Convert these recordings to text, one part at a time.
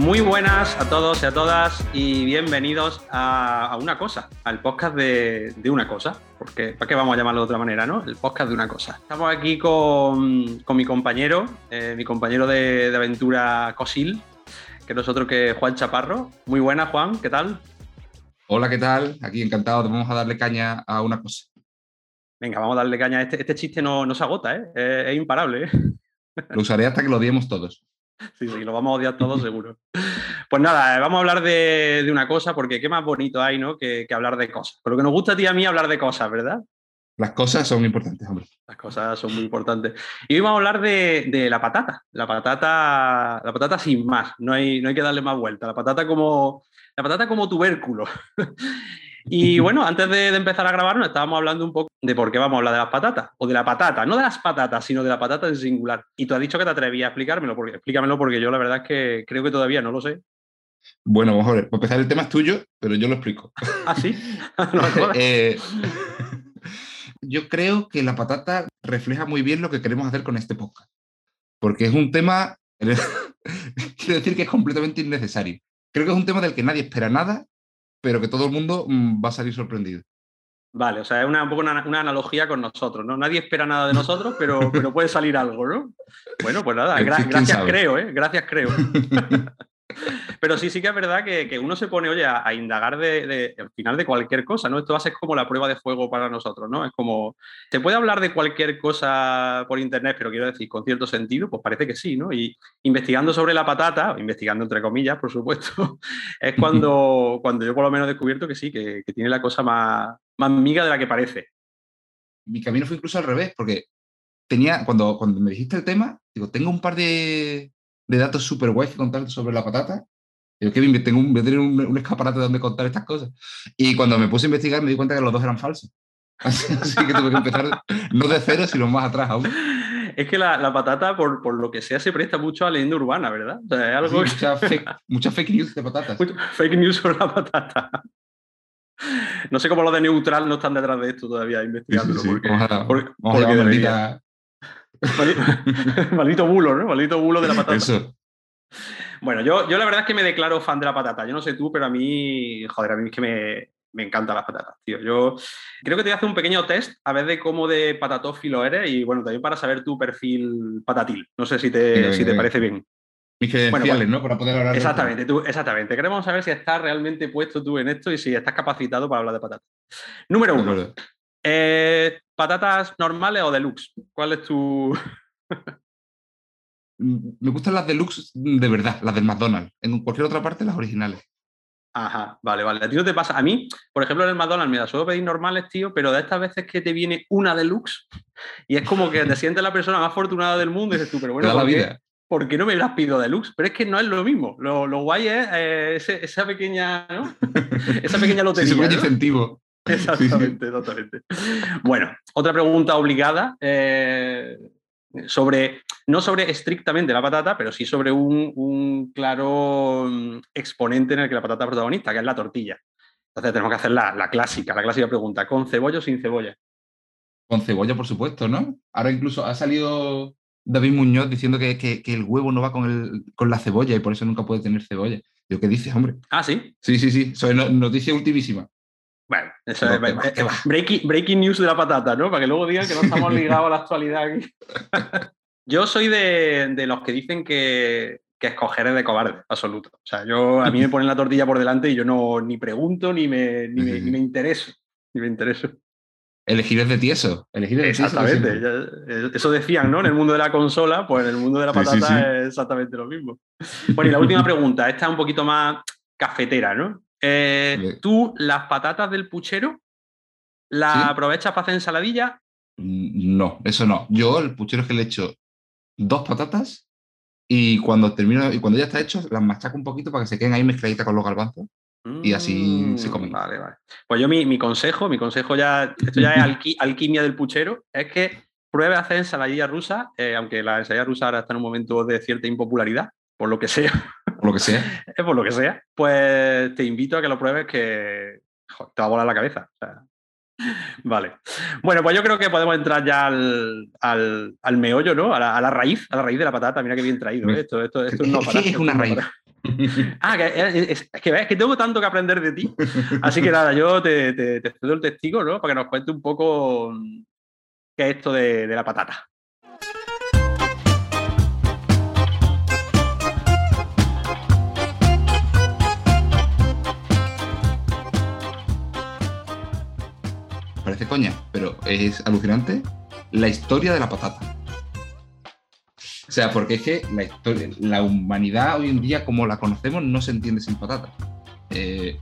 Muy buenas a todos y a todas y bienvenidos a, una cosa, al podcast de, una cosa, porque ¿para qué vamos a llamarlo de otra manera, no? El podcast de una cosa. Estamos aquí con, mi compañero, eh, mi compañero de, aventura Cosil, que es otro que Juan Chaparro. Muy buenas, Juan, ¿qué tal? Hola, ¿qué tal? Aquí encantado, vamos a darle caña a una cosa. Venga, vamos a darle caña. Este, este chiste no, se agota, ¿eh? Es, es imparable, ¿eh? Lo usaré hasta que lo odiemos todos. Sí, sí, lo vamos a odiar todos seguro. Pues nada, vamos a hablar de, una cosa, porque qué más bonito hay, ¿no? Que, hablar de cosas. Por lo que nos gusta a ti y a mí hablar de cosas, ¿verdad? Las cosas son importantes, hombre. Las cosas son muy importantes. Y hoy vamos a hablar de, la patata. La patata, la patata sin más. No hay, no hay que darle más vuelta. La patata como, la patata como tubérculo. Y bueno, antes de, empezar a grabar, nos estábamos hablando un poco de por qué vamos a hablar de las patatas, o de la patata, no de las patatas, sino de la patata en singular. Y tú has dicho que te atrevías a explicármelo, porque, explícamelo porque yo la verdad es que creo que todavía no lo sé. Bueno, ver, para empezar el tema es tuyo, pero yo lo explico. ¿Ah, sí? Eh, yo creo que la patata refleja muy bien lo que queremos hacer con este podcast, porque es un tema, quiero decir que es completamente innecesario. Creo que es un tema del que nadie espera nada pero que todo el mundo mm, va a salir sorprendido. Vale, o sea, es una, un poco una, analogía con nosotros, ¿no? Nadie espera nada de nosotros, pero, pero puede salir algo, ¿no? Bueno, pues nada, gracias creo, ¿eh? Gracias creo. Pero sí, sí que es verdad que, uno se pone, oye, a, indagar de, al final de cualquier cosa, ¿no? Esto va a ser como la prueba de fuego para nosotros, ¿no? Es como, ¿se puede hablar de cualquier cosa por internet, pero quiero decir, con cierto sentido? Pues parece que sí, ¿no? Y investigando sobre la patata, investigando entre comillas, por supuesto, es cuando, cuando yo por lo menos he descubierto que sí, que, tiene la cosa más, más miga de la que parece. Mi camino fue incluso al revés, porque tenía, cuando, cuando me dijiste el tema, digo, tengo un par de, de datos súper guays que contarte sobre la patata. Yo, Kevin, tengo un, escaparate donde contar estas cosas. Y cuando me puse a investigar me di cuenta que los dos eran falsos. Así, que tuve que empezar no de cero, sino más atrás aún. Es que la, la patata, por, por, lo que sea, se presta mucho a leyenda urbana, ¿verdad? O sea, es algo mucha, fake, news de patatas. fake news sobre la patata. No sé cómo los de neutral no están detrás de esto todavía investigándolo. porque, porque, porque Maldito bulo, ¿no? Maldito bulo de la patata. Bueno, yo, yo la verdad es que me declaro fan de la patata. Yo no sé tú, pero a mí, joder, a mí es que me, me encantan las patatas, tío. Yo creo que te voy a hacer un pequeño test a ver de cómo de patatófilo eres y bueno, también para saber tu perfil patatil. No sé si te, si te parece bien. Mis credenciales, pues, ¿no? Para poder hablar Exactamente, tú, exactamente. Queremos saber si estás realmente puesto tú en esto y si estás capacitado para hablar de patatas. Número uno. Eh, ¿Patatas normales o deluxe? ¿Cuál es tu...? Mm, me gustan las deluxe de verdad, las del McDonald's. En cualquier otra parte, las originales. Ajá, vale, vale. ¿A ti no te pasa? A mí, por ejemplo, en el McDonald's me da suelo pedir normales, tío, pero de estas veces que te viene una deluxe y es como que te sientes la persona más afortunada del mundo y dices tú, pero bueno, ¿por, qué, ¿por qué no me las pido deluxe? Pero es que no es lo mismo. Lo, lo guay es eh, esa pequeña, ¿no? esa pequeña lotería. Sí, ese incentivo. Exactamente, exactamente. Bueno, otra pregunta obligada. Eh, sobre, no sobre estrictamente la patata, pero sí sobre un, claro mm, exponente en el que la patata es protagonista, que es la tortilla. Entonces tenemos que hacer la, clásica, la clásica pregunta, ¿con cebolla o sin cebolla? Con cebolla, por supuesto, ¿no? Ahora incluso ha salido David Muñoz diciendo que, el huevo no va con, el, con la cebolla y por eso nunca puede tener cebolla. Yo, ¿qué dices, hombre? Ah, sí. Sí, sí, sí. Soy noticia ultimísima. Bueno, eso es breaking, news de la patata, ¿no? Para que luego digan que no estamos ligados a la actualidad aquí. yo soy de, los que dicen que, escoger es de cobarde, absoluto. O sea, yo, a mí me ponen la tortilla por delante y yo no ni pregunto ni me, ni me, intereso. Ni me intereso. Elegir es de tieso. Elegir es exactamente. Eh, eso decían, ¿no? En el mundo de la consola, pues en el mundo de la patata es exactamente lo mismo. Bueno, y la última pregunta, esta es un poquito más cafetera, ¿no? Eh, ¿Tú las patatas del puchero las aprovechas para hacer ensaladilla? Mm, no, eso no. Yo el puchero es que le echo dos patatas y cuando termino y cuando ya está hecho las machaco un poquito para que se queden ahí mezcladitas con los garbanzos y así se mm, comen. Vale, vale. Pues yo mi, consejo, mi consejo ya, esto ya es alquimia del puchero, es que pruebe a hacer ensaladilla rusa, eh, aunque la ensaladilla rusa ahora está en un momento de cierta impopularidad, por lo que sea. Por lo que sea. por lo que sea. Pues te invito a que lo pruebes que te va a volar la cabeza. Vale. Bueno, pues yo creo que podemos entrar ya al, meollo, ¿no? A la, raíz, a la raíz de la patata. Mira qué bien traído. ¿eh? Esto, esto, esto no ¿Qué es una raíz? ah, que, es, que ves que tengo tanto que aprender de ti. Así que nada, yo te, te, te cedo el testigo, ¿no? Para que nos cuente un poco qué es esto de la patata. Parece coña, pero es alucinante la historia de la patata. O sea, porque es que la, historia, la humanidad hoy en día, como la conocemos, no se entiende sin patata. Eh,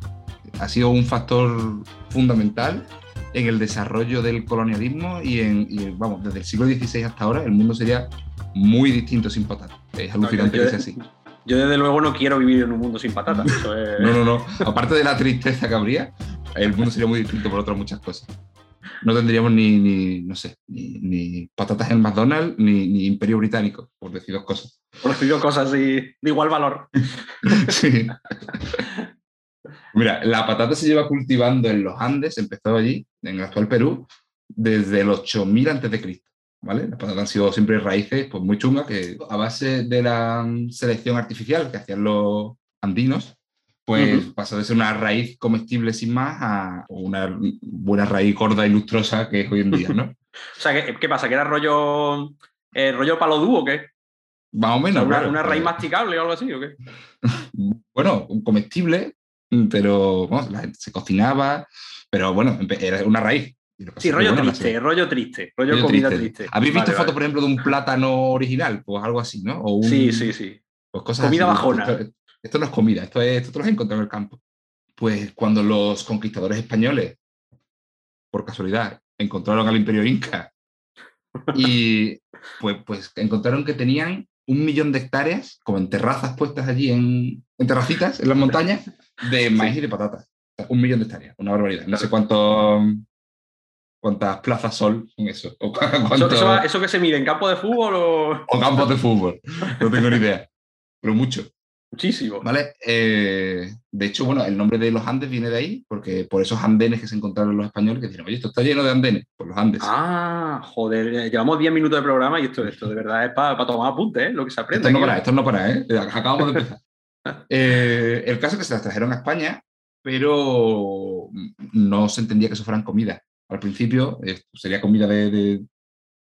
ha sido un factor fundamental en el desarrollo del colonialismo y, en, vamos, desde el siglo XVI hasta ahora el mundo sería muy distinto sin patata. Es alucinante que sea así. Yo desde luego no quiero vivir en un mundo sin patata. no, no, no. Aparte de la tristeza que habría, el mundo sería muy distinto por otras muchas cosas no tendríamos ni, no sé, ni, patatas en McDonald's ni, Imperio Británico, por decir dos cosas. Por decir dos cosas de igual valor. sí. Mira, la patata se lleva cultivando en los Andes, empezó allí, en el actual Perú, desde el 8000 a.C. ¿Vale? Las patatas han sido siempre raíces pues, muy chungas que a base de la selección artificial que hacían los andinos, pues pasó de ser una raíz comestible sin más a una buena raíz gorda y lustrosa que es hoy en día, ¿no? o sea, ¿qué, pasa? ¿Que era rollo, eh, rollo palo dúo o qué? Más o menos. una, raíz masticable o algo así o qué? bueno, comestible, pero se cocinaba, pero bueno, era una raíz. Sí, rollo triste, rollo triste, rollo, comida triste. ¿Habéis visto fotos, por ejemplo, de un plátano original? Pues algo así, ¿no? Sí, sí, sí. Pues cosas comida bajona esto no es comida, esto, es, esto te lo has encontrado en el campo. Pues cuando los conquistadores españoles, por casualidad, encontraron al imperio inca y pues, pues encontraron que tenían un millón de hectáreas, como en terrazas puestas allí en, en terracitas, en las montañas, de maíz y de patatas. un millón de hectáreas, una barbaridad. No sé cuánto, cuántas plazas son en eso. ¿Eso, que se mide en campo de fútbol o...? O campos de fútbol, no tengo ni idea. Pero mucho. Muchísimo. ¿Vale? Eh, de hecho, bueno, el nombre de los Andes viene de ahí, porque por esos andenes que se encontraron los españoles, que dijeron, oye, esto está lleno de andenes, por los Andes. Ah, joder, eh, llevamos 10 minutos de programa y esto, esto de verdad es para tomar apuntes, ¿eh? lo que se aprende. Esto no para, esto no para, ¿eh? Acabamos de empezar. el caso es que se las trajeron a España, pero no se entendía que eso fueran comida. Al principio sería comida de,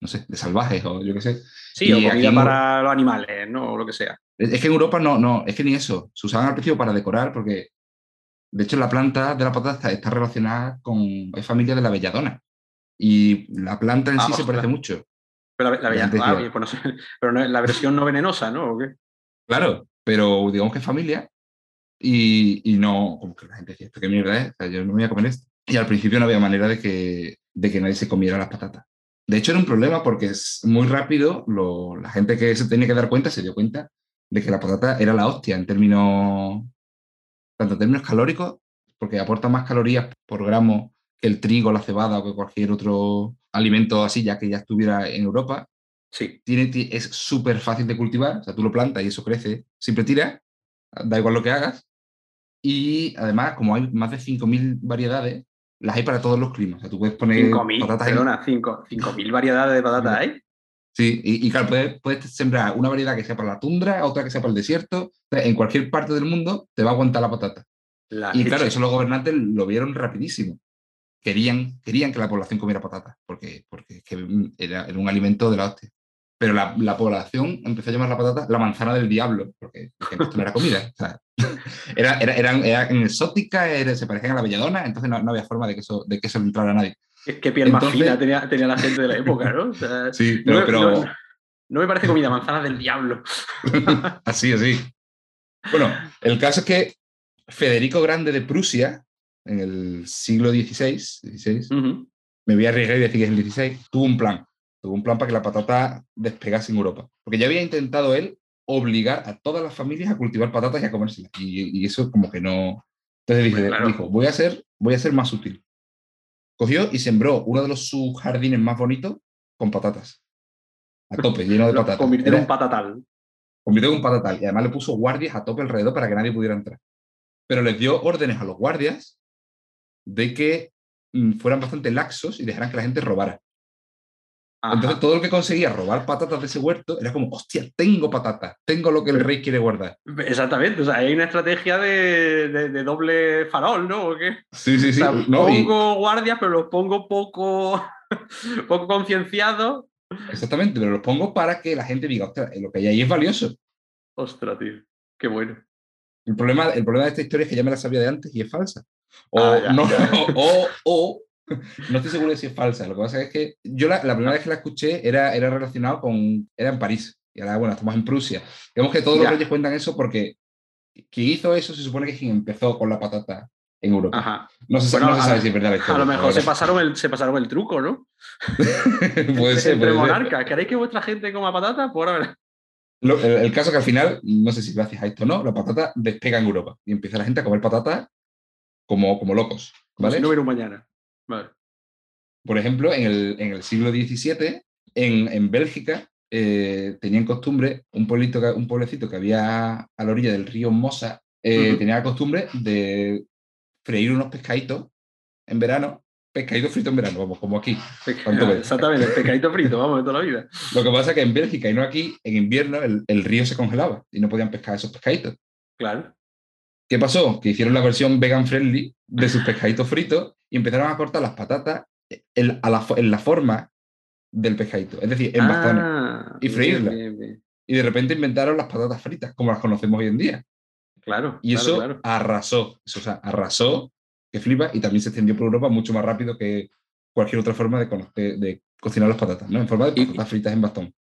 no sé, de salvajes o yo qué sé. Sí, o comida para los animales, ¿no? O lo que sea. Es que en Europa no, no, es que ni eso. Se usaban al principio para decorar porque, de hecho, la planta de la patata está, relacionada con, es familia de la belladona. Y la planta en ah, sí se parece mucho. Pero la, belladona, ah, pues pero la versión no venenosa, ¿no? Claro, pero digamos que es familia y, y, no, como que la gente decía, qué mierda es? yo no me voy a comer esto. Y al principio no había manera de que, de que nadie se comiera las patatas. De hecho, era un problema porque es muy rápido, la gente que se tenía que dar cuenta se dio cuenta de que la patata era la hostia en términos, tanto en términos calóricos, porque aporta más calorías por gramo que el trigo, la cebada o que cualquier otro alimento así, ya que ya estuviera en Europa. Sí. Tiene, es súper fácil de cultivar, o sea, tú lo plantas y eso crece, siempre tira, da igual lo que hagas. Y además, como hay más de 5.000 variedades, las hay para todos los climas. O sea, tú puedes poner 5.000, patatas perdona, 5.000 variedades de patatas hay. Sí, y, claro, puedes, sembrar una variedad que sea para la tundra, otra que sea para el desierto. en cualquier parte del mundo te va a aguantar la patata. y claro, eso los gobernantes lo vieron rapidísimo. Querían, querían que la población comiera patata, porque, porque era, un alimento de la hostia. Pero la, población empezó a llamar la patata la manzana del diablo, porque, esto no era comida. era, era, eran, exótica, se parecían a la belladona, entonces no, había forma de que eso, de que eso entrara a nadie. Qué piel más fina tenía, tenía, la gente de la época, ¿no? sí, pero... No, me parece comida, manzana del diablo. así, así. Bueno, el caso es que Federico Grande de Prusia, en el siglo XVI, me voy a arriesgar y decir que es el XVI, tuvo un plan. Tuvo un plan para que la patata despegase en Europa. Porque ya había intentado él obligar a todas las familias a cultivar patatas y a comérselas. Y, eso como que no... Entonces pues dijo, voy, a ser, voy a ser más útil cogió y sembró uno de los sus jardines más bonitos con patatas. A tope, lleno de patatas. Convirtió en un patatal. convirtió en un patatal. Y además le puso guardias a tope alrededor para que nadie pudiera entrar. Pero les dio órdenes a los guardias de que mm, fueran bastante laxos y dejaran que la gente robara. Entonces todo lo que conseguía robar patatas de ese huerto era como, hostia, tengo patatas, tengo lo que el rey quiere guardar. Exactamente, o sea, hay una estrategia de, doble farol, ¿no? ¿O qué? Sí, sí, sí. pongo guardias, pero los pongo poco, poco concienciados. Exactamente, pero los pongo para que la gente diga, ostras, lo que hay ahí es valioso. Ostras, tío, qué bueno. El problema, el problema de esta historia es que ya me la sabía de antes y es falsa. O, ah, no, o, o no estoy seguro de si es falsa. Lo que pasa es que yo la, primera vez que la escuché era, era relacionado con. Era en París. Y ahora, bueno, estamos en Prusia. Digamos que todos los reyes cuentan eso porque quien hizo eso se supone que es quien empezó con la patata en Europa. No, se, sabe si es verdad. a lo mejor se pasaron, el, se pasaron el truco, ¿no? puede ser. Entre monarcas. ¿Queréis que vuestra gente coma patata? Por pues ahora. el, caso que al final, no sé si gracias a esto o no, la patata despega en Europa y empieza la gente a comer patata como, como locos. ¿vale? si no hubiera un mañana. Por ejemplo, en el, siglo XVII, en, Bélgica, eh, tenían costumbre, un, pueblito, un pueblecito que había a la orilla del río Mosa, eh, tenía la costumbre de freír unos pescaditos en verano, pescadito frito en verano, vamos, como aquí. exactamente, pescadito frito, vamos, de toda la vida. Lo que pasa es que en Bélgica y no aquí, en invierno, el, el río se congelaba y no podían pescar esos pescaditos. Claro. ¿Qué pasó? Que hicieron la versión vegan friendly de sus pescaditos fritos y empezaron a cortar las patatas en, la, forma del pescadito, es decir, en bastones ah, y freírlas. Y de repente inventaron las patatas fritas, como las conocemos hoy en día. Claro. Y eso arrasó, eso, o sea, arrasó, que flipa, y también se extendió por Europa mucho más rápido que cualquier otra forma de, de, cocinar las patatas, ¿no? En forma de patatas fritas en bastón.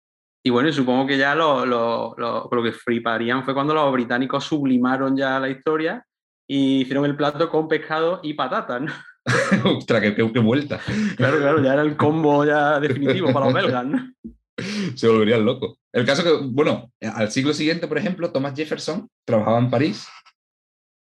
Y bueno, supongo que ya lo, lo, lo, que fliparían fue cuando los británicos sublimaron ya la historia y hicieron el plato con pescado y patatas, ¿no? Ostras, qué, qué, vuelta. Claro, claro, ya era el combo ya definitivo para los belgas, ¿no? Se volverían locos. El caso que, bueno, al siglo siguiente, por ejemplo, Thomas Jefferson trabajaba en París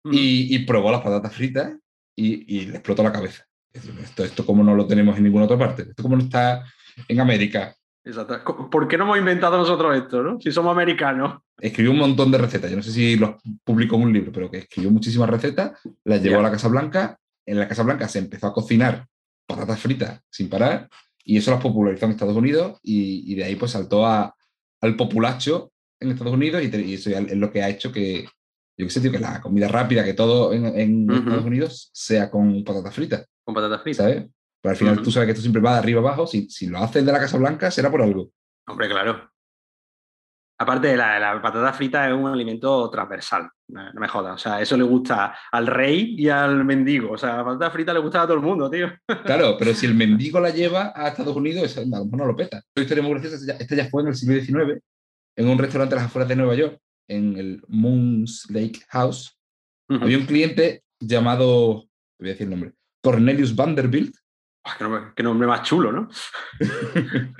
y, probó las patatas fritas y, le explotó la cabeza. Esto, esto como no lo tenemos en ninguna otra parte. Esto como no está en América, Exacto. ¿Por qué no hemos inventado nosotros esto, no? Si somos americanos. Escribió un montón de recetas. Yo no sé si los publicó en un libro, pero que escribió muchísimas recetas, las llevó a la Casa Blanca. En la Casa Blanca se empezó a cocinar patatas fritas sin parar y eso las popularizó en Estados Unidos y, de ahí pues saltó a, al populacho en Estados Unidos y, eso es lo que ha hecho que, yo qué sé, tío, que la comida rápida, que todo en, Estados Unidos sea con patatas fritas. Con patatas fritas. ¿Sabes? Pero al final tú sabes que esto siempre va de arriba abajo. Si, si lo haces de la Casa Blanca, será por algo. Hombre, claro. Aparte, la, la patata frita es un alimento transversal, no, me jodas. O sea, eso le gusta al rey y al mendigo. O sea, la patata frita le gusta a todo el mundo, tío. Claro, pero si el mendigo la lleva a Estados Unidos, a lo mejor no lo peta. Esta historia muy graciosa, esta ya fue en el siglo XIX, en un restaurante a las afueras de Nueva York, en el Moons Lake House. Había un cliente llamado, voy a decir el nombre, Cornelius Vanderbilt, Qué nombre, más chulo, ¿no?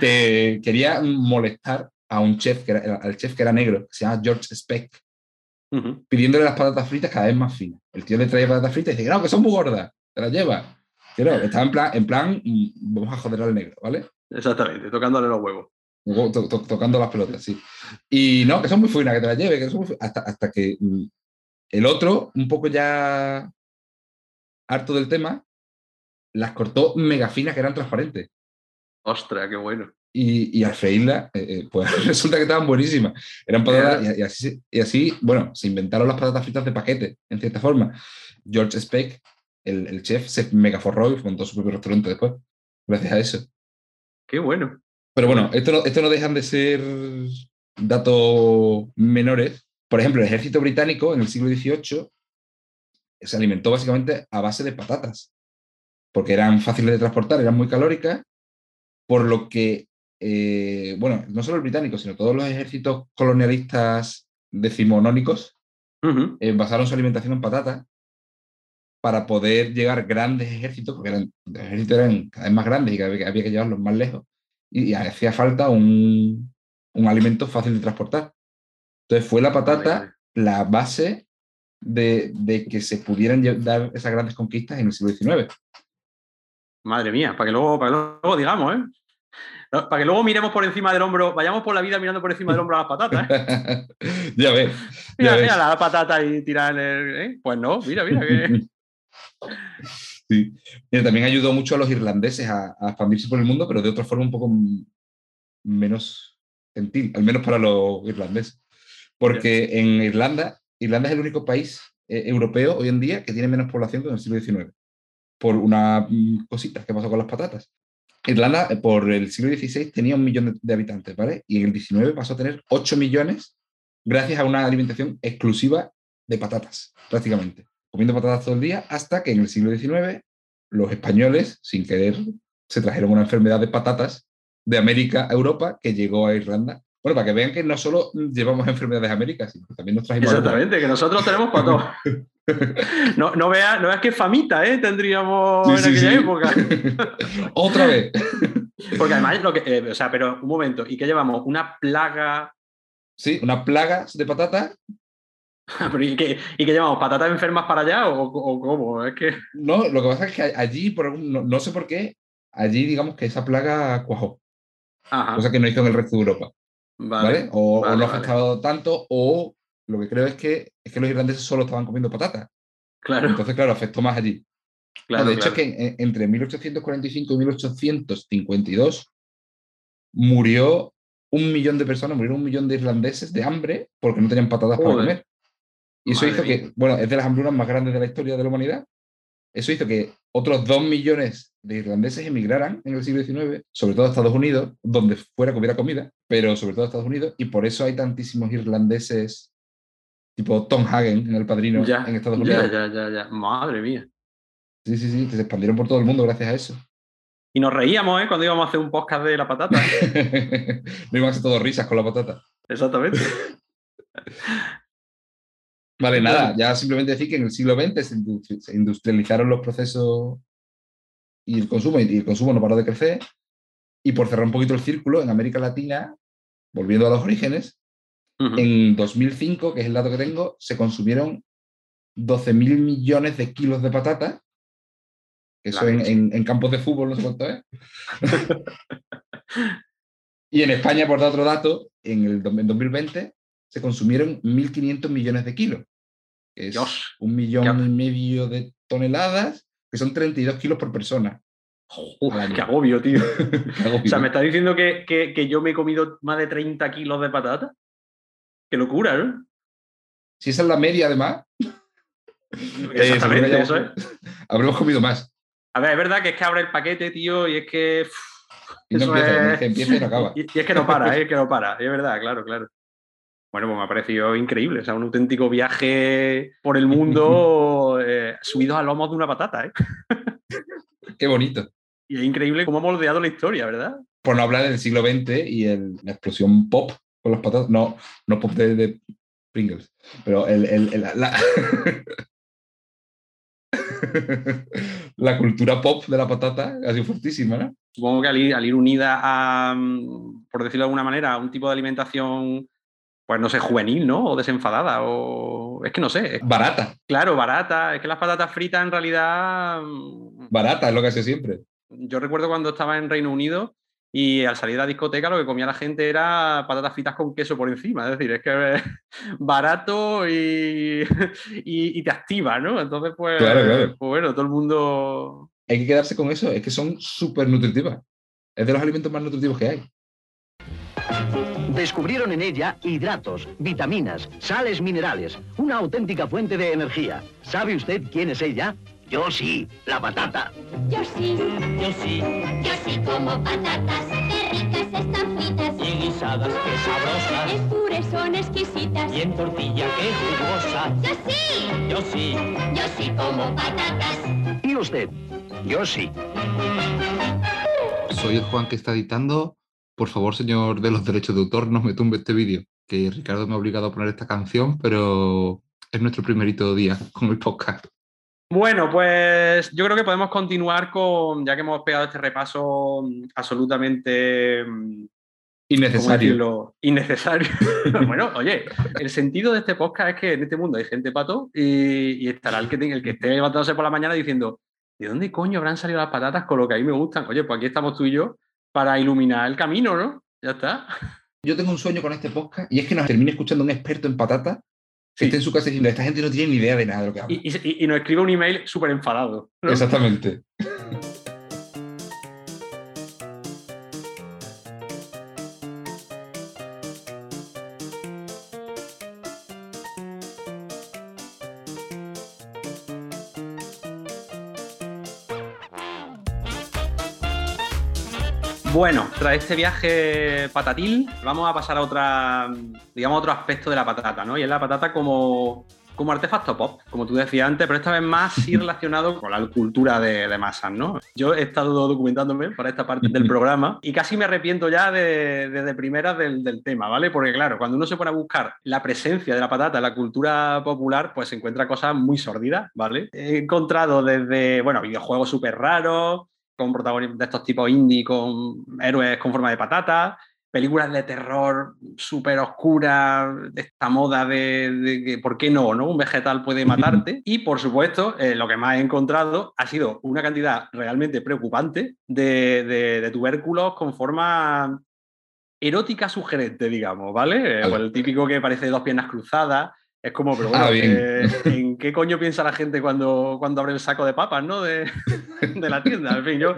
quería molestar a un chef, que era, al chef que era negro, que se llama George Speck, pidiéndole las patatas fritas cada vez más finas. El tío le traía patatas fritas y dice, no, que son muy gordas, te las lleva. Pero estaba en plan, en plan, mm, vamos a joder al negro, ¿vale? Exactamente, tocándole los huevos. tocando las pelotas, sí. Y no, que son muy finas, que te las lleve, que son hasta, hasta que mm, el otro, un poco ya harto del tema, las cortó mega finas que eran transparentes. Ostras, qué bueno. Y, y al freírla, eh, eh, pues resulta que estaban buenísimas. Eran patatas, y, así, y así, bueno, se inventaron las patatas fritas de paquete, en cierta forma. George Speck, el, el chef, se mega forró y montó su propio restaurante después, gracias a eso. Qué bueno. Pero bueno, esto no, esto no dejan de ser datos menores. Por ejemplo, el ejército británico en el siglo XVIII se alimentó básicamente a base de patatas porque eran fáciles de transportar, eran muy calóricas, por lo que, eh, bueno, no solo el británico, sino todos los ejércitos colonialistas decimonónicos eh, basaron su alimentación en patatas para poder llegar grandes ejércitos, porque eran, los ejércitos eran cada vez más grandes y había, había que llevarlos más lejos, y, hacía falta un, un, alimento fácil de transportar. Entonces fue la patata la base de, de, que se pudieran dar esas grandes conquistas en el siglo XIX. Madre mía, para que luego, para luego digamos, ¿eh? Para que luego miremos por encima del hombro, vayamos por la vida mirando por encima del hombro a las patatas. ¿eh? ya ves. Mira, mira las patatas y tirar el. ¿eh? Pues no, mira, mira que. sí. también ayudó mucho a los irlandeses a, a, expandirse por el mundo, pero de otra forma un poco menos gentil, al menos para los irlandeses. Porque en Irlanda, Irlanda es el único país eh, europeo hoy en día que tiene menos población que en el siglo XIX. Por una mm, cosita que pasó con las patatas. Irlanda, eh, por el siglo XVI, tenía un millón de, habitantes, ¿vale? Y en el XIX pasó a tener 8 millones gracias a una alimentación exclusiva de patatas, prácticamente. Comiendo patatas todo el día, hasta que en el siglo XIX los españoles, sin querer, se trajeron una enfermedad de patatas de América a Europa que llegó a Irlanda. Bueno, para que vean que no solo llevamos enfermedades de América, sino que también nos trajimos. Exactamente, que nosotros tenemos para todo. No, no, veas, no qué famita ¿eh? tendríamos en aquella época. Otra vez. Porque además, lo que, eh, o sea, pero un momento, ¿y qué llevamos? ¿Una plaga? Sí, una plaga de patata. ¿Y qué, ¿Y llevamos? ¿Patatas enfermas para allá o, cómo? Es que... No, lo que pasa es que allí, por no, sé por qué, allí digamos que esa plaga cuajó. Cosa que no hizo en el resto de Europa. Vale. O, no ha afectado tanto, o lo que creo es que, es que los irlandeses solo estaban comiendo patatas. Claro. Entonces, claro, afectó más allí. Claro, de hecho, es que entre 1845 y 1852 murió un millón de personas, murieron un millón de irlandeses de hambre porque no tenían patatas para comer. Y eso hizo que, bueno, es de las hambrunas más grandes de la historia de la humanidad. Eso hizo que otros dos millones de irlandeses emigraran en el siglo XIX, sobre todo a Estados Unidos, donde fuera que hubiera comida, pero sobre todo a Estados Unidos, y por eso hay tantísimos irlandeses tipo Tom Hagen en El Padrino en Estados Unidos. Ya, ya, ya, ya. Madre mía. Sí, sí, sí, se expandieron por todo el mundo gracias a eso. Y nos reíamos, ¿eh? Cuando íbamos a hacer un podcast de la patata. no íbamos a hacer todo risas con la patata. Exactamente. vale, nada, ya simplemente decir que en el siglo XX se industrializaron los procesos y el consumo, y el consumo no paró de crecer. Y por cerrar un poquito el círculo, en América Latina, volviendo a los orígenes, en 2005, que es el dato que tengo, se consumieron 12 mil millones de kilos de patata. Eso en, campos de fútbol no sé cuánto es. y en España, por dar otro dato, en el 2020 se consumieron 1.500 millones de kilos. Que es un millón y medio de toneladas, que son 32 kilos por persona. qué agobio, tío. O sea, ¿me está diciendo que, que, yo me he comido más de 30 kilos de patata? Qué locura, ¿no? Si esa es la media, además. Exactamente, eso es. Habremos comido más. A ver, es verdad que es que abre el paquete, tío, y es que. y no empieza, empieza y no acaba. Y, es que no para, es que no para. Es verdad, claro, claro. Bueno, pues me ha parecido increíble. O sea, un auténtico viaje por el mundo eh, subidos a lomos de una patata, ¿eh? Qué bonito. Y es increíble cómo ha moldeado la historia, ¿verdad? Por no hablar del siglo XX y la explosión pop con las patatas. No, no pop de, Pringles, pero el, la, la, cultura pop de la patata ha sido fortísima, ¿no? Supongo que al ir, unida a, mm, por decirlo de alguna manera, a un tipo de alimentación, pues no sé, juvenil, ¿no? O desenfadada, o es que no sé. Barata. Claro, barata. Es que las patatas fritas en realidad... Mm, barata, es lo que hace siempre. Yo recuerdo cuando estaba en Reino Unido, y al salir a la discoteca lo que comía la gente era patatas fritas con queso por encima. Es decir, es que es barato y, y, te activa, ¿no? Entonces, pues, pues, bueno, todo el mundo... Hay que quedarse con eso, es que son súper nutritivas. Es de los alimentos más nutritivos que hay. Descubrieron en ella hidratos, vitaminas, sales minerales, una auténtica fuente de energía. ¿Sabe usted quién es ella? Yo sí, la patata. Yo sí. Yo sí. Yo sí como patatas. Qué ricas están fritas. Y guisadas, qué sabrosas. En puré son exquisitas. Y en tortilla, qué jugosa. Yo sí. Yo sí. Yo sí como patatas. ¿Y usted? Yo sí. Soy el Juan que está editando. Por favor, señor de los derechos de autor, no me tumbe este vídeo. Que Ricardo me ha obligado a poner esta canción, pero es nuestro primerito día con el podcast. Bueno, pues yo creo que podemos continuar con, ya que hemos pegado este repaso mm, absolutamente mm, innecesario. Innecesario. bueno, oye, el sentido de este podcast es que en este mundo hay gente pato y, estará el que, el que esté levantándose por la mañana diciendo, ¿de dónde coño habrán salido las patatas con lo que a mí me gustan? Oye, pues aquí estamos tú y yo para iluminar el camino, ¿no? Ya está. Yo tengo un sueño con este podcast y es que nos termine escuchando un experto en patata que esté en su casa diciendo, esta gente no tiene ni idea de nada de lo que habla. Y, y- y nos escribe un email súper enfadado. ¿no? Exactamente. Bueno, tras este viaje patatil, vamos a pasar a otra, digamos, otro aspecto de la patata, ¿no? Y es la patata como, como artefacto pop, como tú decías antes, pero esta vez más sí relacionado con la cultura de, de masas, ¿no? Yo he estado documentándome para esta parte del programa y casi me arrepiento ya de, de, de primeras del, del tema, ¿vale? Porque claro, cuando uno se pone a buscar la presencia de la patata en la cultura popular, pues se encuentra cosas muy sordidas, ¿vale? He encontrado desde, bueno, videojuegos súper raros, con protagonistas de estos tipos indie, con héroes con forma de patata, películas de terror súper oscuras, de esta moda de, de que, ¿por qué no? no? Un vegetal puede matarte. Y, por supuesto, eh, lo que más he encontrado ha sido una cantidad realmente preocupante de, de, tubérculos con forma erótica sugerente, digamos, ¿vale? Eh, pues el típico que parece dos piernas cruzadas. Es como, pero bueno, Ah, bien. eh, ¿en qué coño piensa la gente cuando, cuando abre el saco de papas, ¿no? De, de la tienda. En fin, yo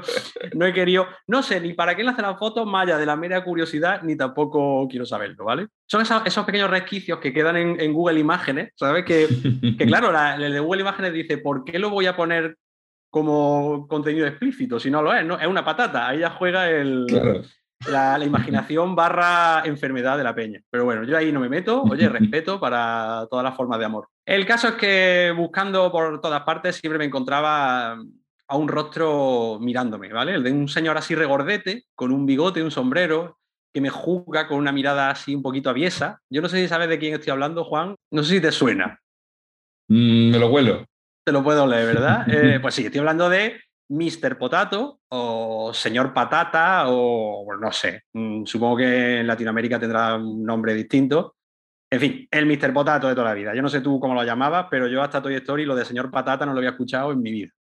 no he querido, no sé ni para qué le hacen las fotos, más allá de la mera curiosidad, ni tampoco quiero saberlo, ¿vale? Son esos, esos pequeños resquicios que quedan en, en Google Imágenes, ¿sabes? Que, que claro, la- el de Google Imágenes dice, ¿por qué lo voy a poner como contenido explícito si no lo es? ¿no? Es una patata, ahí ya juega el, Claro. La, la imaginación barra enfermedad de la peña. Pero bueno, yo ahí no me meto, oye, respeto para todas las formas de amor. El caso es que buscando por todas partes siempre me encontraba a un rostro mirándome, ¿vale? El de un señor así regordete, con un bigote, un sombrero, que me juzga con una mirada así un poquito aviesa. Yo no sé si sabes de quién estoy hablando, Juan. No sé si te suena. Mm, me lo huelo. Te lo puedo leer, ¿verdad? Eh, pues sí, estoy hablando de Mr. Potato o Señor Patata o no sé, mm, supongo que en Latinoamérica tendrá un nombre distinto. En fin, el Mr. Potato de toda la vida. Yo no sé tú cómo lo llamabas, pero yo hasta Toy Story lo de Señor Patata no lo había escuchado en mi vida.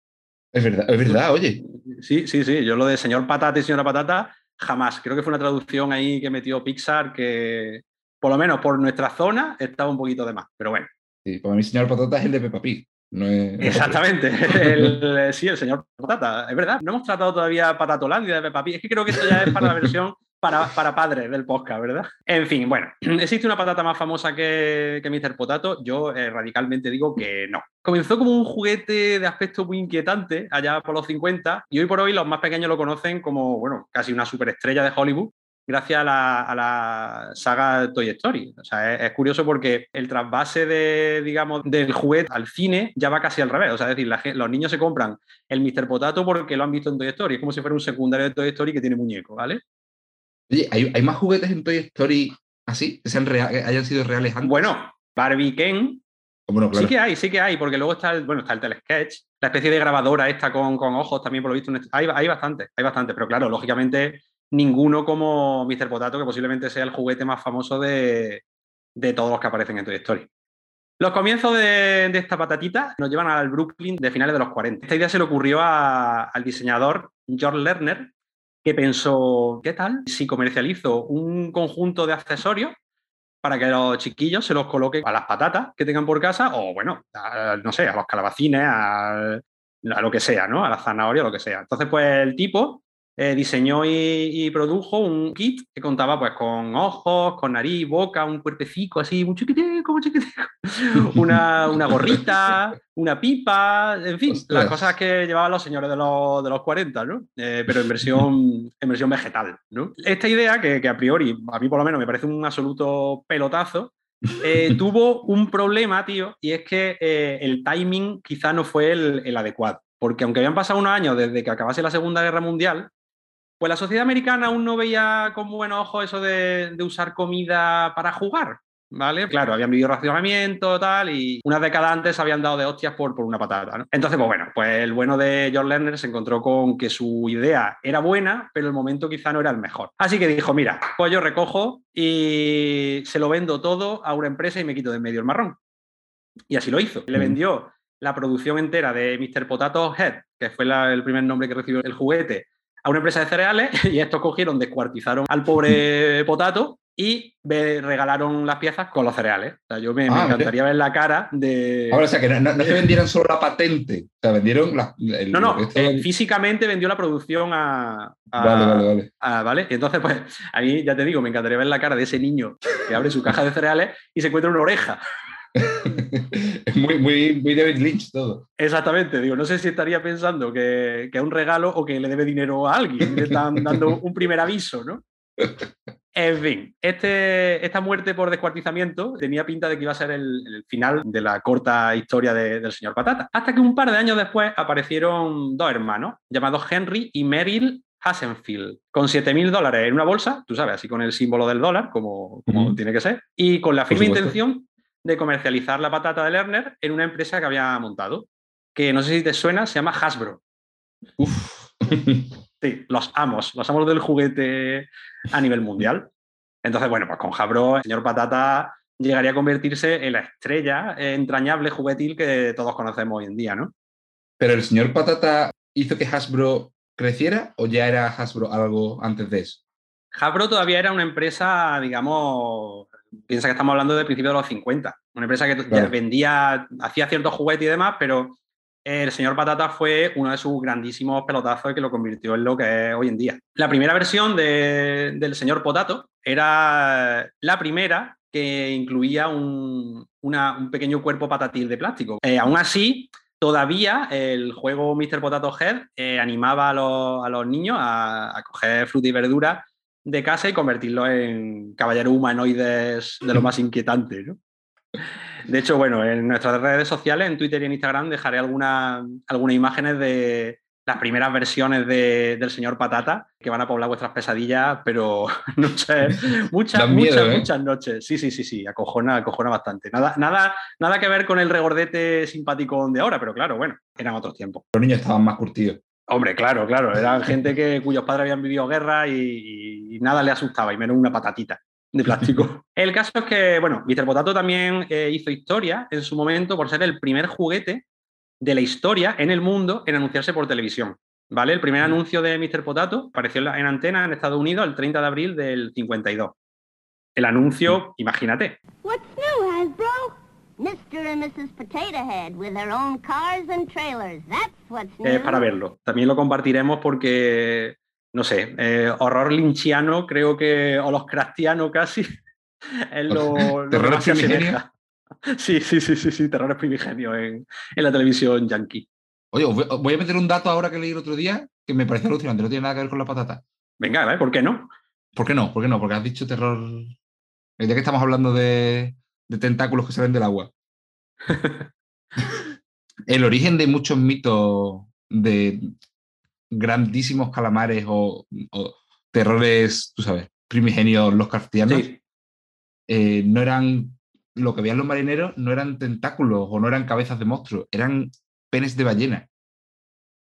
Es verdad, es verdad, oye. Sí, sí, sí. Yo lo de Señor Patata y Señora Patata jamás. Creo que fue una traducción ahí que metió Pixar que, por lo menos por nuestra zona, estaba un poquito de más. Pero bueno. Sí, para mí, señor Patata es el de Peppa Pig. Exactamente. El- sí, el señor Patata. Es verdad. No hemos tratado todavía Patatolandia de Peppa Pig. Es que creo que esto ya es para la versión para, para padres del podcast, ¿verdad? En fin, bueno, ¿existe una patata más famosa que, que Mr. Potato? Yo eh, radicalmente digo que no. Comenzó como un juguete de aspecto muy inquietante allá por los 50 y hoy por hoy los más pequeños lo conocen como, bueno, casi una superestrella de Hollywood gracias a la, a la saga Toy Story. O sea, es, es curioso porque el trasvase de, digamos, del juguete al cine ya va casi al revés. O sea, es decir, la los niños se compran el Mr. Potato porque lo han visto en Toy Story. Es como si fuera un secundario de Toy Story que tiene muñeco, ¿vale? Oye, ¿hay, hay más juguetes en Toy Story así? Que, sean rea- que hayan sido reales antes. Bueno, Barbie Ken, claro. sí que hay, sí que hay, porque luego está el, bueno, está el telesketch, la especie de grabadora esta con, con ojos también por lo visto. este- Hay, hay bastante, hay bastante, pero claro, lógicamente ninguno como Mr. Potato, que posiblemente sea el juguete más famoso de, de todos los que aparecen en Toy Story. Los comienzos de, esta patatita nos llevan al Brooklyn de finales de los 40. Esta idea se le ocurrió a- al diseñador George Lerner, que pensó, ¿qué tal si comercializo un conjunto de accesorios para que los chiquillos se los coloquen a las patatas que tengan por casa o, bueno, a- no sé, a los calabacines, a, a lo que sea, ¿no? A la zanahoria, lo que sea. Entonces, pues el tipo eh, diseñó y, y produjo un kit que contaba pues con ojos, con nariz, boca, un cuerpecico así, muy chiquitico, muy chiquitico, una, una gorrita, una pipa, en fin, Ostras. las cosas que llevaban los señores de los, de los 40, ¿no? Eh, pero en versión, en versión vegetal, ¿no? Esta idea, que, que a priori, a mí por lo menos me parece un absoluto pelotazo, eh, tuvo un problema, tío, y es que el timing quizá no fue el, el adecuado. Porque aunque habían pasado unos años desde que acabase la Segunda Guerra Mundial, pues la sociedad americana aún no veía con buenos ojos eso de, de usar comida para jugar. ¿Vale? Claro, habían vivido racionamiento, tal, y unas décadas antes habían dado de hostias por, por una patata, ¿no? Entonces, pues bueno, pues el bueno de George Lerner se encontró con que su idea era buena, pero el momento quizá no era el mejor. Así que dijo, mira, pues yo recojo y se lo vendo todo a una empresa y me quito de en medio el marrón. Y así lo hizo. Le Mm. vendió la producción entera de Mr. Potato Head, que fue la- el primer nombre que recibió el juguete, a una empresa de cereales y estos cogieron, descuartizaron al pobre potato y me regalaron las piezas con los cereales. O sea, yo me, me Ah, encantaría ver la cara de... Ahora, o sea, que no, no- no es que vendieran solo la patente, o sea, vendieron la, el- no, no, esto- eh, físicamente vendió la producción a... a- Vale, vale, vale. a- ¿vale? Y entonces, pues, a mí, ya te digo, me encantaría ver la cara de ese niño que abre su caja de cereales y se encuentra una oreja. Es muy, muy, muy David Lynch todo. Exactamente, digo, no sé si estaría pensando que, que es un regalo o que le debe dinero a alguien, le están dando un primer aviso, ¿no? En fin, este, esta muerte por descuartizamiento tenía pinta de que iba a ser el, el final de la corta historia de- del señor Patata. Hasta que un par de años después aparecieron dos hermanos llamados Henry y Merrill Hasenfield, con 7.000 dólares en una bolsa, tú sabes, así con el símbolo del dólar, como, como tiene que ser, y con la firme intención de comercializar la patata de Lerner en una empresa que había montado, que no sé si te suena, se llama Hasbro. Uf. Sí, los amos, los amos del juguete a nivel mundial. Entonces, bueno, pues con Hasbro, el señor Patata llegaría a convertirse en la estrella entrañable juguetil que todos conocemos hoy en día, ¿no? Pero el señor Patata hizo que Hasbro creciera o ya era Hasbro algo antes de eso? Hasbro todavía era una empresa, digamos, piensa que estamos hablando de principios de los 50, una empresa que Claro. vendía, hacía ciertos juguetes y demás, pero el señor Patata fue uno de sus grandísimos pelotazos que lo convirtió en lo que es hoy en día. La primera versión de- del señor Potato era la primera que incluía un, una- un pequeño cuerpo patatil de plástico. Eh, aún así, todavía el juego Mr. Potato Head eh, animaba a los, a los niños a, a coger fruta y verdura de casa y convertirlos en caballeros humanoides de lo más inquietante. ¿no? De hecho, bueno, en nuestras redes sociales, en Twitter y en Instagram, dejaré alguna- algunas imágenes de las primeras versiones de- del señor Patata que van a poblar vuestras pesadillas, pero muchas, miedo, muchas, ¿eh? muchas noches. Sí, sí, sí, sí, acojona, acojona bastante. Nada, nada, nada que ver con el regordete simpático de ahora, pero claro, bueno, eran otros tiempos. Los niños estaban más curtidos. Hombre, claro, claro. Eran gente que, cuyos padres habían vivido guerra y, y nada le asustaba, y menos una patatita de plástico. el caso es que, bueno, Mr. Potato también eh, hizo historia en su momento por ser el primer juguete de la historia en el mundo en anunciarse por televisión. ¿Vale? El primer anuncio de Mr. Potato apareció en, antena en Estados Unidos el 30 de abril del 52. El anuncio, imagínate, What's new, Hasbro? Mr. and Mrs. Potato Head with their own cars and trailers. That's what's new. es para verlo. También lo compartiremos porque, no sé, eh, horror linchiano, creo que, o los crastiano casi, es lo, lo que ¿Terrores más se primigenios? asemeja. Sí, sí, sí, sí, sí, terrores primigenios en, en la televisión yankee. Oye, os voy- a meter un dato ahora que leí el otro día que me pareció alucinante, no tiene nada que ver con la patata. Venga, ¿eh? ¿por qué no? ¿Por qué no? ¿Por qué no? Porque has dicho terror. El día que estamos hablando de, de tentáculos que salen del agua. el origen de muchos mitos de grandísimos calamares o, o terrores, tú sabes, primigenios los cartianos, Sí, eh, no eran. Lo que veían los marineros no eran tentáculos o no eran cabezas de monstruos, eran penes de ballena.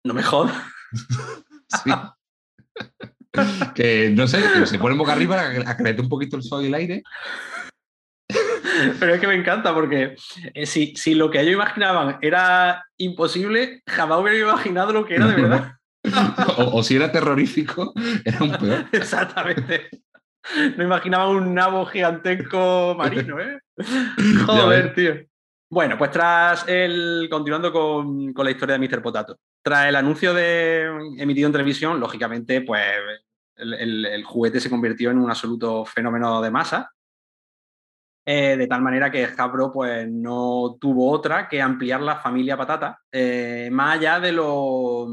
no me jodas. Sí. que no sé, que se ponen boca arriba a que, a que le dé un poquito el sol y el aire. Pero es que me encanta porque eh, si, si lo que ellos imaginaban era imposible, jamás hubiera imaginado lo que era de verdad. O, o si era terrorífico, era un peor. Exactamente. No imaginaba un nabo gigantesco marino, ¿eh? Joder, tío. Bueno, pues tras el. Continuando con, con la historia de Mr. Potato. Tras el anuncio de emitido en televisión, lógicamente, pues el, el- el juguete se convirtió en un absoluto fenómeno de masa. Eh, de tal manera que Hasbro pues, no tuvo otra que ampliar la familia patata, eh, más allá de lo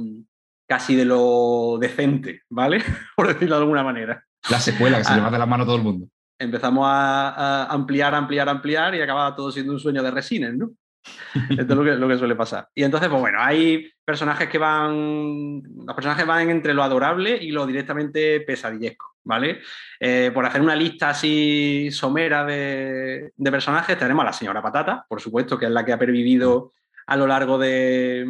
casi de lo decente, ¿vale? Por decirlo de alguna manera La secuela que se Ah. le va de la mano a todo el mundo. empezamos a, a ampliar, ampliar, ampliar y acaba todo siendo un sueño de resines, ¿no? Esto es lo que, lo que suele pasar. Y entonces, pues bueno, hay personajes que van, los personajes van entre lo adorable y lo directamente pesadillesco, Eh, por hacer una lista así somera de, personajes, tenemos a la señora Patata, por supuesto, que es la que ha pervivido a lo largo de,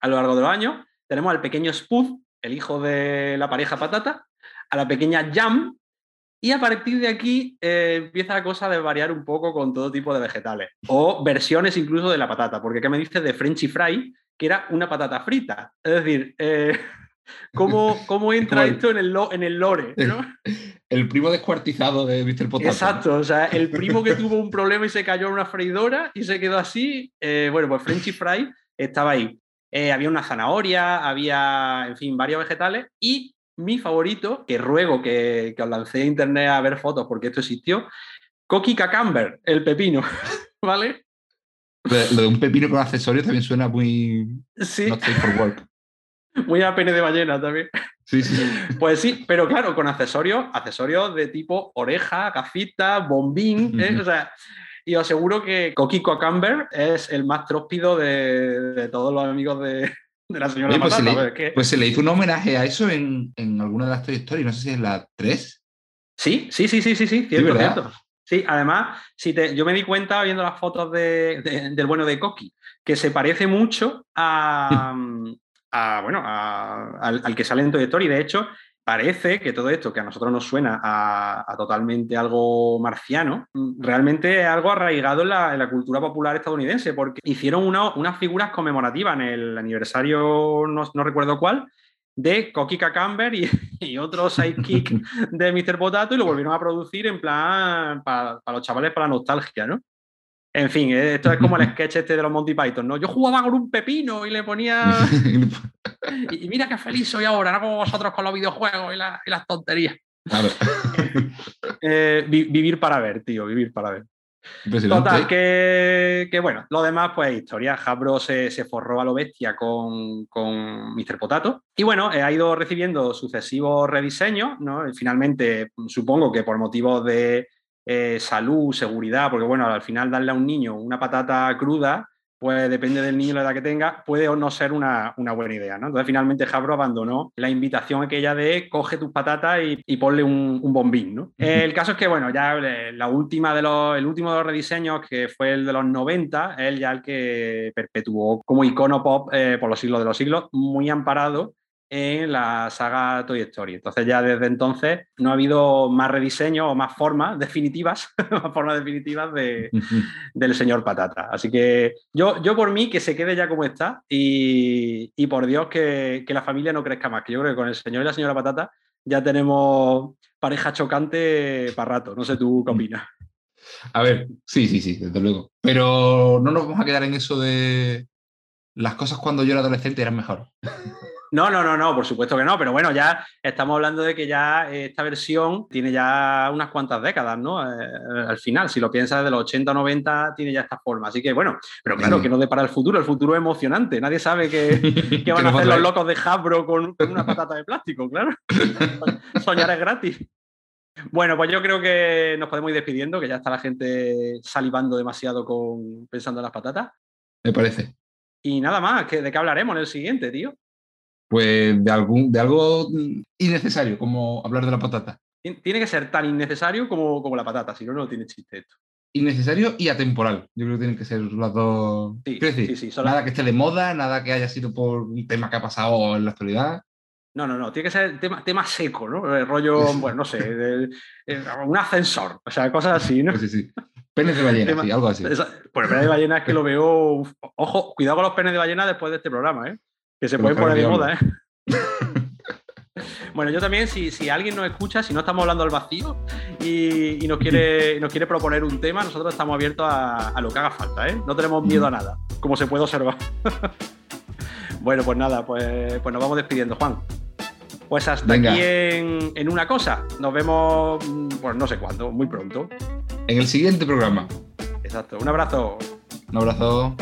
a lo largo de los años. Tenemos al pequeño Spud, el hijo de la pareja Patata, a la pequeña Jam, y a partir de aquí eh, empieza la cosa de variar un poco con todo tipo de vegetales. O versiones incluso de la patata. Porque ¿qué me dices de Frenchy Fry? Que era una patata frita. Es decir, eh, cómo, cómo entra esto en el, en el lore, ¿no? El, primo descuartizado de Mr. Potato. Exacto, o sea, el primo que tuvo un problema y se cayó en una freidora y se quedó así, eh, bueno, pues Frenchy Fry estaba ahí. Eh, había una zanahoria, había, en fin, varios vegetales y mi favorito, que ruego que, que os lancé a internet a ver fotos porque esto existió, Coqui Cacamber, el pepino, ¿vale? Lo de un pepino con accesorios también suena muy... Sí. Not safe for work. Muy a pene de ballena también. Sí, sí. Pues sí, pero claro, con accesorios, accesorios de tipo oreja, gafita, bombín, ¿eh? o sea, y os aseguro que Coquico Camber es el más tróspido de, de todos los amigos de, de la señora Oye, pues, se Patata, le, pero es que- pues se le hizo un homenaje a eso en, en alguna de las Toy Story, no sé si es la 3. Sí, sí, sí, sí, sí, sí, cierto, ¿verdad? cierto. Sí, además, si te, yo me di cuenta viendo las fotos de- de- del bueno de Coqui, que se parece mucho a, a, bueno, a- al, al que sale en Toy Story. De hecho, parece que todo esto que a nosotros nos suena a, a totalmente algo marciano, realmente es algo arraigado en la, en la cultura popular estadounidense, porque hicieron una- unas figuras conmemorativas en el aniversario, no, no recuerdo cuál, de Coqui Camber y, y otro sidekick de Mr. Potato y lo volvieron a producir en plan para los chavales para la nostalgia, ¿no? En fin, eh, esto es como el sketch este de los Monty Python, ¿no? Yo jugaba con un pepino y le ponía. Y, mira qué feliz soy ahora, no como vosotros con los videojuegos y, la- y las tonterías. Claro. Eh, vi- vivir para ver, tío, vivir para ver. Total, que, que bueno, lo demás, pues historia. Hasbro se, se forró a lo bestia con, con Mr. Potato. Y bueno, eh, ha ido recibiendo sucesivos rediseños, ¿no? Y finalmente, supongo que por motivos de eh, salud, seguridad, porque bueno, al final darle a un niño una patata cruda, pues depende del niño la edad que tenga, puede o no ser una, una buena idea, ¿no? Entonces finalmente Hasbro abandonó la invitación aquella de coge tus patatas y, y ponle un, un bombín, ¿no? El caso es que, bueno, ya la última de los, el último de los rediseños, que fue el de los 90, es ya el que perpetuó como icono pop eh, por los siglos de los siglos, muy amparado en la saga Toy Story. Entonces ya desde entonces no ha habido más rediseños o más formas definitivas, más formas definitivas de, del señor Patata. Así que yo, yo por mí que se quede ya como está y, y por Dios que, que la familia no crezca más, que yo creo que con el señor y la señora Patata ya tenemos pareja chocante para rato. No sé tú qué opinas. A ver, sí, sí, sí, desde luego. Pero no nos vamos a quedar en eso de las cosas cuando yo era adolescente eran mejor. No, no, no, no, por supuesto que no, pero bueno, ya estamos hablando de que ya esta versión tiene ya unas cuantas décadas, ¿no? Eh, al final, si lo piensas desde los 80 o 90, tiene ya esta forma. Así que bueno, pero claro, que no depara el futuro, el futuro es emocionante. Nadie sabe qué, qué van a hacer los locos de Hasbro con, con una patata de plástico, claro. Soñar es gratis. Bueno, pues yo creo que nos podemos ir despidiendo, que ya está la gente salivando demasiado con pensando en las patatas. Me parece. Y nada más, que, ¿de qué hablaremos en el siguiente, tío? Pues de, algún, de algo innecesario, como hablar de la patata. Tien- Tiene que ser tan innecesario como, como la patata, si no, no tiene chiste esto. Innecesario y atemporal. Yo creo que tienen que ser las dos. Sí, decir, sí, sí, solo- nada que esté de moda, nada que haya sido por un tema que ha pasado en la actualidad. No, no, no, tiene que ser tema, tema seco, ¿no? El rollo, bueno, no sé, eh, un ascensor, o sea, cosas así, ¿no? Pues sí, sí. Penes de ballena, Tema- sí, algo así. Esa- Pues el pene de ballena es que lo veo. uf, Ojo, cuidado con los penes de ballena después de este programa, ¿eh? Que se pueden poner de moda, ¿eh? Bueno, yo también, si, si alguien nos escucha, si no estamos hablando al vacío y, y nos, quiere, nos quiere proponer un tema, nosotros estamos abiertos a, a lo que haga falta, ¿eh? No tenemos miedo a nada, como se puede observar. bueno, pues nada, pues, pues nos vamos despidiendo, Juan. Pues hasta Venga. aquí en, en una cosa. Nos vemos, mm, pues no sé cuándo, muy pronto. En el siguiente programa. Exacto. Un abrazo. Un abrazo.